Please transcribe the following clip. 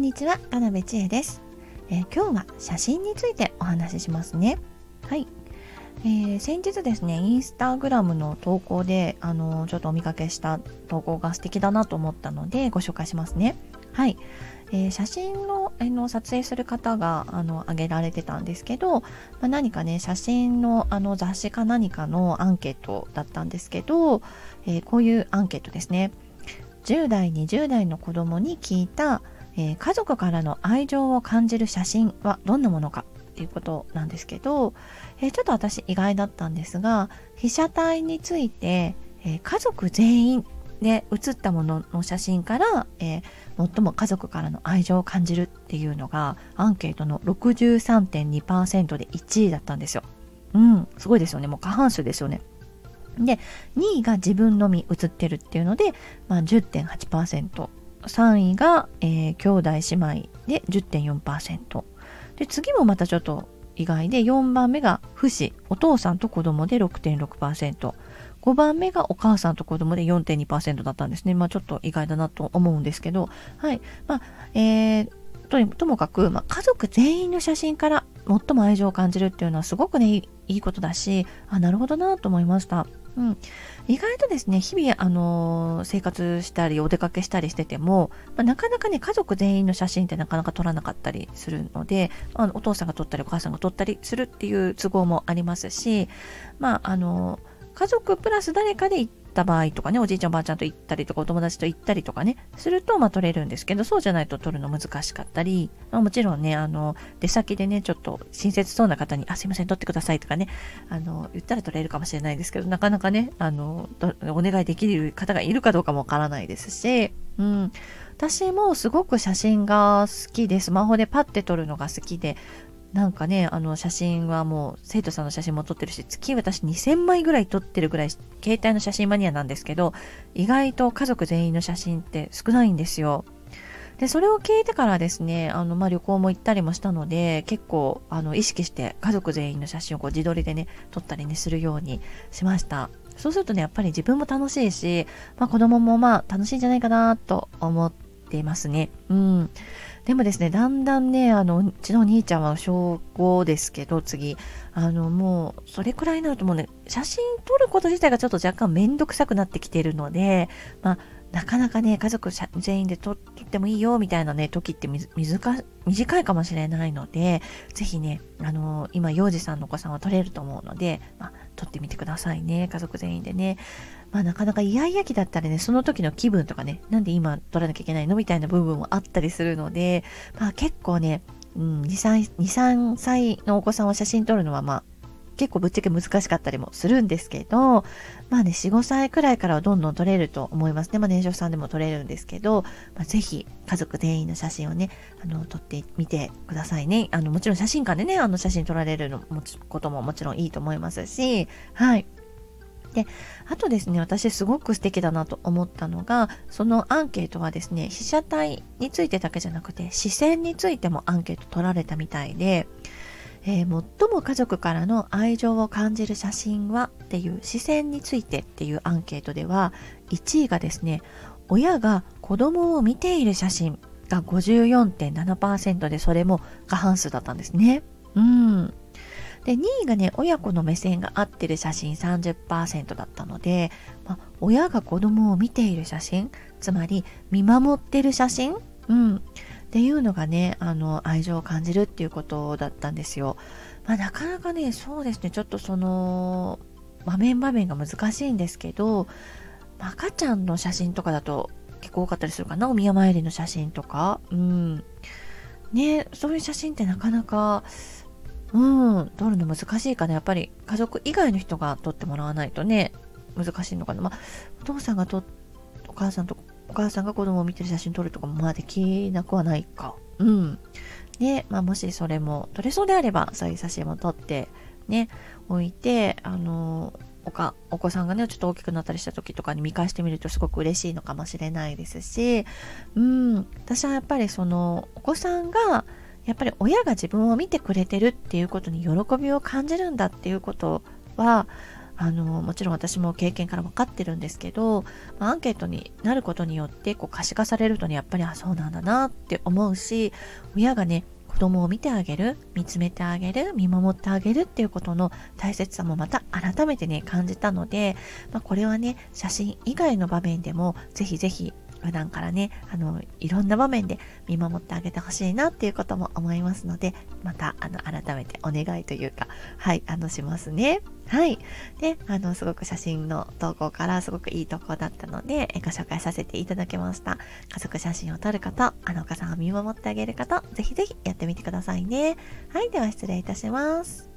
んにちは、田辺千恵です、えー、今日は写真についてお話ししますね。はい。えー、先日ですね、インスタグラムの投稿で、あのちょっとお見かけした投稿が素敵だなと思ったのでご紹介しますね。はい。えー、写真の,、えー、の撮影する方があの上げられてたんですけど、まあ、何かね写真のあの雑誌か何かのアンケートだったんですけど、えー、こういうアンケートですね10代20代の子供に聞いた、え家族からの愛情を感じる写真はどんなものかっていうことなんですけど、えちょっと私意外だったんですが被写体について、え家族全員で写ったものの写真から、え、最も家族からの愛情を感じるっていうのがアンケートの63.2%で1位だったんですよ。うん、すごいですよね。もう過半数ですよね。で、2位が自分のみ写ってるっていうので、まあ、10.8%。3位が、えー、兄弟姉妹で10.4%。で、次もまたちょっと意外で、4番目が父子、お父さんと子供で6.6%。5番目がお母さんと子供で4.2%だったんですね。まあちょっと意外だなと思うんですけど、はい。まあ、えー、とともかく、まあ、家族全員の写真から最も愛情を感じるっていうのはすごくね、いいことだし、あ、なるほどなと思いました。うん、意外とですね日々、あのー、生活したりお出かけしたりしてても、まあ、なかなかね家族全員の写真ってなかなか撮らなかったりするのであのお父さんが撮ったりお母さんが撮ったりするっていう都合もありますしまああのー家族プラス誰かで行った場合とかね、おじいちゃんおばあちゃんと行ったりとか、お友達と行ったりとかね、すると、まあ取れるんですけど、そうじゃないと取るの難しかったり、まあ、もちろんね、あの、出先でね、ちょっと親切そうな方に、あ、すいません、取ってくださいとかね、あの、言ったら取れるかもしれないですけど、なかなかね、あの、お願いできる方がいるかどうかもわからないですし、うん。私もすごく写真が好きで、スマホでパッて撮るのが好きで、なんかね、あの写真はもう生徒さんの写真も撮ってるし、月私2000枚ぐらい撮ってるぐらい携帯の写真マニアなんですけど、意外と家族全員の写真って少ないんですよ。で、それを聞いてからですね、あの、まあ、旅行も行ったりもしたので、結構、あの、意識して家族全員の写真をこう自撮りでね、撮ったりね、するようにしました。そうするとね、やっぱり自分も楽しいし、まあ、子供もまあ、楽しいんじゃないかなと思っていますね。うん。でもですね、だんだんね、あの、うちのお兄ちゃんは小5ですけど、次、あの、もう、それくらいになるともうね、写真撮ること自体がちょっと若干めんどくさくなってきてるので、まあ、なかなかね、家族全員で撮ってもいいよ、みたいなね、時って短いかもしれないので、ぜひね、あの、今、幼児さんのお子さんは撮れると思うので、まあ、撮ってみてくださいね、家族全員でね。まあ、なかなかイヤイヤ期だったらね、その時の気分とかね、なんで今撮らなきゃいけないのみたいな部分もあったりするので、まあ、結構ね、うん、2、3, 2 3歳のお子さんを写真撮るのは、まあ、結構ぶっちゃけ難しかったりもするんですけど、まあね、4、5歳くらいからはどんどん撮れると思いますね。まあ年少さんでも撮れるんですけど、まあ、ぜひ家族全員の写真をね、あの、撮ってみてくださいね。あの、もちろん写真館でね、あの写真撮られるのもことももちろんいいと思いますし、はい。で、あとですね、私すごく素敵だなと思ったのが、そのアンケートはですね、被写体についてだけじゃなくて、視線についてもアンケート取られたみたいで、えー、最も家族からの愛情を感じる写真はっていう視線についてっていうアンケートでは1位がですね親が子供を見ている写真が54.7%でそれも過半数だったんですね。うん。で、2位がね、親子の目線が合ってる写真30%だったので、まあ、親が子供を見ている写真、つまり見守ってる写真、うん、っていうのがね、あの、愛情を感じるっていうことだったんですよ。まあ、なかなかね、そうですね、ちょっとその、場面場面が難しいんですけど、赤ちゃんの写真とかだと結構多かったりするかな、お宮参りの写真とか。うん。ね、そういう写真ってなかなか、うん、撮るの難しいかな。やっぱり家族以外の人が撮ってもらわないとね、難しいのかな。まあ、お父さんが撮お母さんとお母さんが子供を見てる写真撮るとかもまあできなくはないか。うん。で、まあ、もしそれも撮れそうであれば、そういう写真も撮ってね、置いて、あの、おかお子さんがね、ちょっと大きくなったりした時とかに見返してみるとすごく嬉しいのかもしれないですし、うん、私はやっぱりその、お子さんが、やっぱり親が自分を見てくれてるっていうことに喜びを感じるんだっていうことは、あのもちろん私も経験から分かってるんですけど、アンケートになることによってこう可視化されるとねやっぱりあそうなんだなって思うし親がね子供を見てあげる見つめてあげる見守ってあげるっていうことの大切さもまた改めてね感じたので、まあ、これはね写真以外の場面でもぜひぜひ普段からね、あの、いろんな場面で見守ってあげてほしいなっていうことも思いますので、また、あの、改めてお願いというか、はい、あの、しますね。はい。で、あの、すごく写真の投稿からすごくいい投稿だったので、ご紹介させていただきました。家族写真を撮る方、あの、お母さんを見守ってあげる方、ぜひぜひやってみてくださいね。はい、では失礼いたします。